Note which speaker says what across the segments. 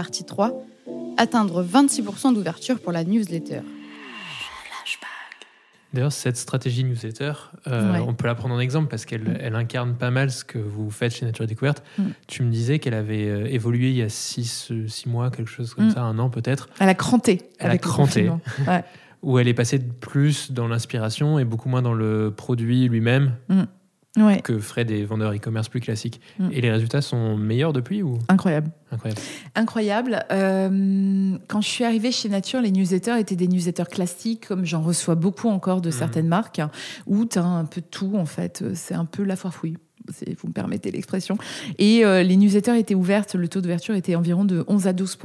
Speaker 1: partie 3, atteindre 26% d'ouverture pour la newsletter.
Speaker 2: D'ailleurs, cette stratégie newsletter, euh,
Speaker 1: Ouais.
Speaker 2: on peut la prendre en exemple parce qu'elle elle incarne pas mal ce que vous faites chez Nature Découverte.
Speaker 1: Mm.
Speaker 2: Tu me disais qu'elle avait euh, évolué il y a six, euh, six mois, quelque chose comme
Speaker 1: Mm.
Speaker 2: ça, un an peut-être,
Speaker 1: Elle a cranté.
Speaker 2: Elle a cranté.
Speaker 1: Ouais.
Speaker 2: où elle est passée plus dans l'inspiration et beaucoup moins dans le produit lui-même
Speaker 1: Ouais,
Speaker 2: que feraient des vendeurs e-commerce plus classiques.
Speaker 1: Mm.
Speaker 2: Et les résultats sont meilleurs depuis ou
Speaker 1: incroyable.
Speaker 2: incroyable
Speaker 1: Incroyable. Euh, quand je suis arrivée chez Nature, les newsletters étaient des newsletters classiques, comme j'en reçois beaucoup encore de
Speaker 2: Mhm.
Speaker 1: certaines marques, où tu as un peu de tout, en fait. C'est un peu la foire fouille. c'est- Vous me permettez l'expression. Et euh, les newsletters étaient ouvertes, le taux d'ouverture était environ de 11 à 12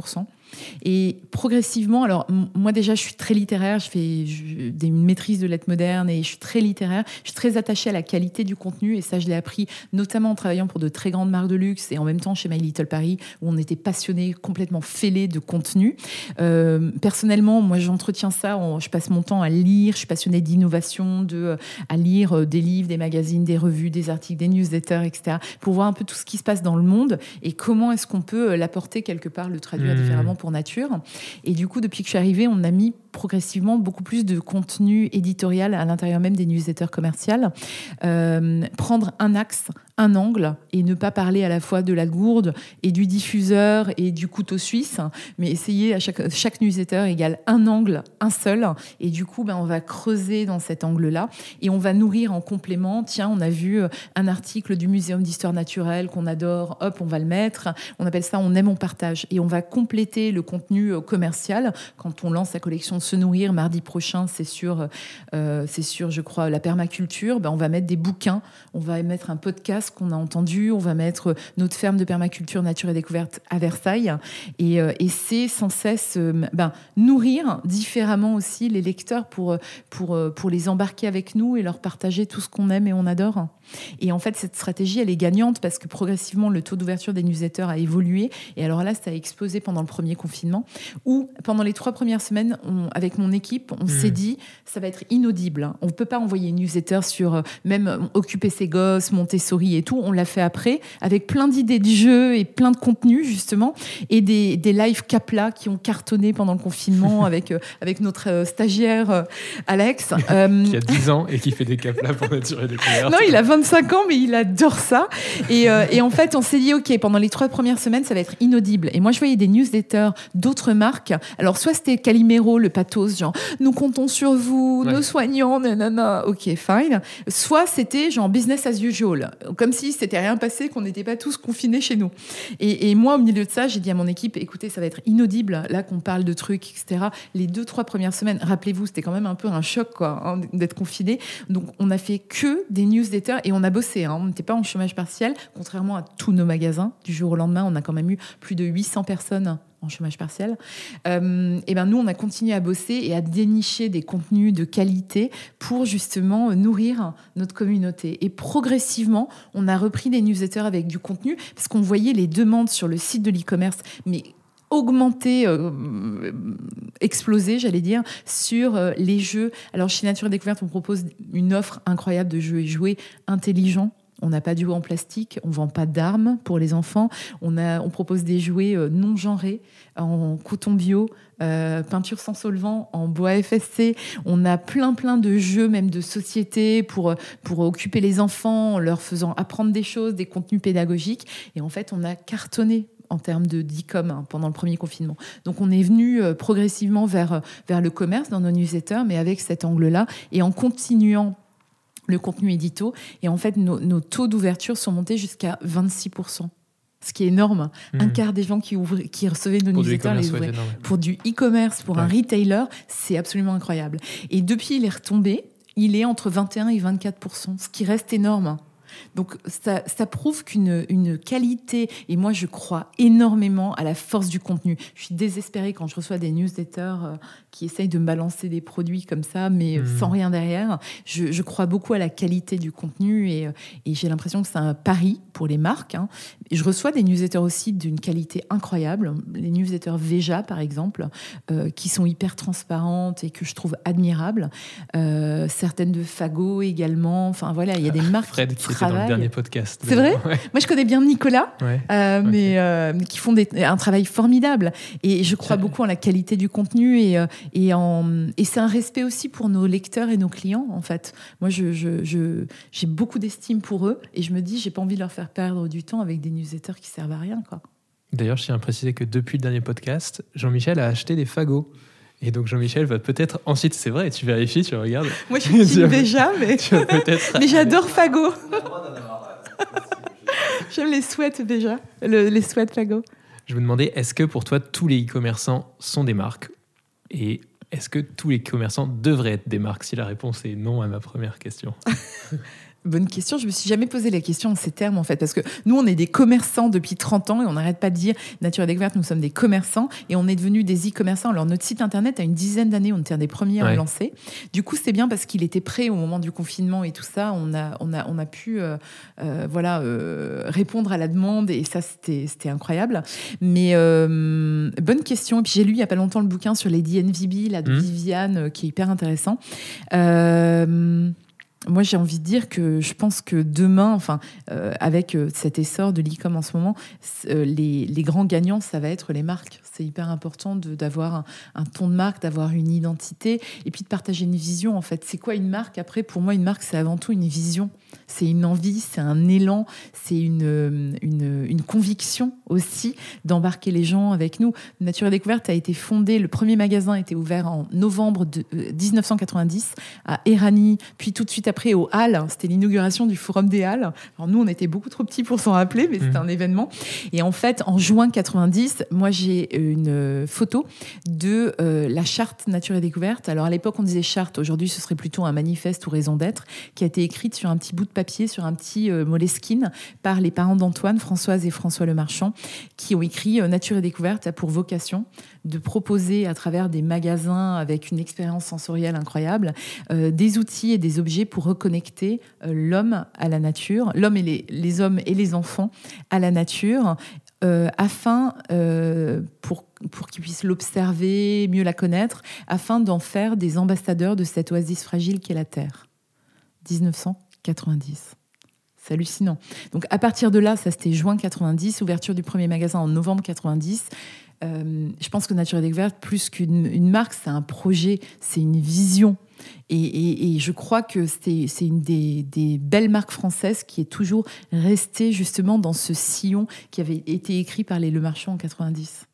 Speaker 1: Et progressivement, alors moi déjà, je suis très littéraire, je fais je- une maîtrise de lettres modernes et je suis très littéraire. Je suis très attachée à la qualité du contenu et ça, je l'ai appris notamment en travaillant pour de très grandes marques de luxe et en même temps chez My Little Paris où on était passionnés, complètement fêlés de contenu. Euh, personnellement, moi, j'entretiens ça. je passe mon temps à lire. Je suis passionnée d'innovation, de euh, à lire euh, des livres, des magazines, des revues, des articles, des newsletters, etc. Pour voir un peu tout ce qui se passe dans le monde et comment est-ce qu'on peut l'apporter quelque part, le traduire
Speaker 2: Mmh.
Speaker 1: différemment pour nature. Et du coup, depuis que je suis arrivée, on a mis progressivement beaucoup plus de contenu éditorial à l'intérieur même des newsletters commerciales. Euh, prendre un axe, un angle et ne pas parler à la fois de la gourde et du diffuseur et du couteau suisse, mais essayer à chaque, chaque newsletter égale un angle, un seul. Et du coup, ben, on va creuser dans cet angle-là et on va nourrir en complément. Tiens, on a vu euh, un article du Muséum d'histoire naturelle qu'on adore, hop, on va le mettre. On appelle ça on aime, on partage. Et on va compléter le contenu euh, commercial quand on lance la collection Se nourrir mardi prochain, c'est sur, euh, c'est sur, je crois, la permaculture. Ben, on va mettre des bouquins, on va mettre un podcast qu'on a entendu, on va mettre notre ferme de permaculture nature et découverte à Versailles. Et, euh, et c'est sans cesse euh, ben, nourrir différemment aussi les lecteurs pour, pour, euh, pour les embarquer avec nous et leur partager tout ce qu'on aime et on adore. Et en fait, cette stratégie, elle est gagnante parce que progressivement, le taux d'ouverture des newsletters a évolué. Et alors là, ça a explosé pendant le premier confinement, où pendant les trois premières semaines, on- avec mon équipe, on s'est dit, ça va être inaudible. On ne peut pas envoyer une newsletter sur euh, même euh, occuper ses gosses, Montessori et tout. On l'a fait après, avec plein d'idées de jeux et plein de contenus, justement, et des, des live capla qui ont cartonné pendant le confinement avec, euh, avec notre euh, stagiaire Alex.
Speaker 2: Qui a 10 ans et qui fait des caplas pour Nature et Découverte.
Speaker 1: non, il a 25 ans, mais il adore ça. Et, euh, et en fait, on s'est dit, OK, pendant les trois premières semaines, ça va être inaudible. Et moi, je voyais des newsletters d'autres marques. Alors, soit c'était Calimero, le pathos, genre, nous comptons sur vous,
Speaker 2: Ouais.
Speaker 1: nos soignants, nanana, OK, fine. Soit c'était genre business as usual, comme si c'était rien passé, qu'on n'était pas tous confinés chez nous. Et, et moi, au milieu de ça, j'ai dit à mon équipe, écoutez, ça va être inaudible, là qu'on parle de trucs, etc. Les deux, trois premières semaines, rappelez-vous, c'était quand même un peu un choc, quoi, hein, d'être confiné. Donc, on a fait que des newsletters et on a bossé. hein. On n'était pas en chômage partiel, contrairement à tous nos magasins. Du jour au lendemain, on a quand même eu plus de 800 personnes en chômage partiel. Euh, et ben nous, on a continué à bosser et à dénicher des contenus de qualité pour justement nourrir notre communauté. Et progressivement, on a repris des newsletters avec du contenu parce qu'on voyait les demandes sur le site de l'e-commerce, mais augmenter, euh, exploser, j'allais dire, sur euh, les jeux. Alors chez Nature et Découverte, on propose une offre incroyable de jeux et jouets intelligents. On n'a pas de jouets en plastique, on vend pas d'armes pour les enfants. On, propose des jouets euh, non genrés, en coton bio, euh, peinture sans solvant, en bois FSC. On a plein plein de jeux, même de société, pour, pour occuper les enfants, en leur faisant apprendre des choses, des contenus pédagogiques. Et en fait, on a cartonné en termes de d'e-com hein, pendant le premier confinement. Donc on est venu euh, progressivement vers, euh, vers le commerce dans nos newsletters, mais avec cet angle-là, et en continuant le contenu édito. Et en fait, nos, nos taux d'ouverture sont montés jusqu'à 26%. Ce qui est énorme. Un
Speaker 2: Mhm.
Speaker 1: quart des gens qui, ouvraient- qui recevaient nos newsletters les ouvraient. Pour du e-commerce, pour un retailer, c'est absolument incroyable. Et depuis, il est retombé. Il est entre 21 et 24% ce qui reste énorme. Donc ça, ça prouve qu'une une qualité, et moi je crois énormément à la force du contenu. Je suis désespérée quand je reçois des newsletters euh, qui essayent de me balancer des produits comme ça, mais euh, sans rien derrière. Je, je crois beaucoup à la qualité du contenu et, euh, et j'ai l'impression que c'est un pari pour les marques. hein. Je reçois des newsletters aussi d'une qualité incroyable. Les newsletters Veja, par exemple, euh, qui sont hyper transparentes et que je trouve admirables. Euh, certaines de Fago également. Enfin voilà, il y a des marques
Speaker 2: Fred qui
Speaker 1: travail.
Speaker 2: Dans le dernier podcast.
Speaker 1: C'est vrai Moi, je connais bien Nicolas, euh, mais euh, qui font un travail formidable. Et je crois beaucoup en la qualité du contenu et, euh, et, c'est un respect aussi pour nos lecteurs et nos clients, en fait. Moi, je, j'ai beaucoup d'estime pour eux et je me dis, j'ai pas envie de leur faire perdre du temps avec des newsletters qui servent à rien, quoi.
Speaker 2: D'ailleurs, je tiens à préciser que depuis le dernier podcast, Jean-Michel a acheté des fagots. Et donc Jean-Michel va peut-être ensuite, c'est vrai, tu vérifies, tu regardes.
Speaker 1: Moi je suis déjà, mais, mais j'adore Fago. J'aime les sweats déjà, les sweats Fago.
Speaker 2: Je me demandais, est-ce que pour toi tous les e-commerçants sont des marques? Et est-ce que tous les commerçants devraient être des marques? Si la réponse est non à ma première question.
Speaker 1: Bonne question. Je me suis jamais posé la question en ces termes, en fait, parce que nous, on est des commerçants depuis 30 ans et on n'arrête pas de dire Nature et Découverte, nous sommes des commerçants et on est devenus des e-commerçants. Alors, notre site internet a une dizaine d'années, on était un des premiers à lancer. Du coup, c'est bien parce qu'il était prêt au moment du confinement et tout ça. On a, on a, on a pu euh, euh, voilà, euh, répondre à la demande et ça, c'était incroyable. Mais bonne question. Et puis, j'ai lu il y a pas longtemps le bouquin sur Lady NVB, là, de mmh. Viviane, qui est hyper intéressant. Moi, j'ai envie de dire que je pense que demain, enfin, euh, avec euh, cet essor de l'e-com en ce moment, euh, les, les, grands gagnants, ça va être les marques. C'est hyper important d'avoir un, un, ton de marque, d'avoir une identité et puis de partager une vision. En fait, c'est quoi une marque? Après, pour moi, une marque, c'est avant tout une vision. C'est une envie, c'est un élan, c'est une, une, une, conviction aussi d'embarquer les gens avec nous. Nature et Découverte a été fondée, le premier magasin a été ouvert en novembre de, 1990 à Erani, puis tout de suite après au Halles. C'était l'inauguration du Forum des Halles. Alors nous, on était beaucoup trop petits pour s'en rappeler, mais c'était mmh. un événement. Et en fait, en juin 90, moi, j'ai une photo de euh, la charte Nature et Découverte. Alors à l'époque, on disait charte. Aujourd'hui, ce serait plutôt un manifeste ou raison d'être qui a été écrite sur un petit bout de papier, sur un petit euh, moleskine par les parents d'Antoine, Françoise et François Le Marchand, qui ont écrit euh, Nature et Découverte a pour vocation de proposer à travers des magasins avec une expérience sensorielle incroyable euh, des outils et des objets pour reconnecter l'homme à la nature, l'homme et les, hommes et les enfants à la nature, afin, pour, pour qu'ils puissent l'observer, mieux la connaître, afin d'en faire des ambassadeurs de cette oasis fragile qu'est la Terre. 1990. C'est hallucinant. Donc à partir de là, ça c'était juin 90, ouverture du premier magasin en novembre 90. Euh, je pense que Nature et Découverte, plus qu'une marque, c'est un projet, c'est une vision. Et, je crois que c'est une des, des, belles marques françaises qui est toujours restée justement dans ce sillon qui avait été écrit par les Le Marchand en 90.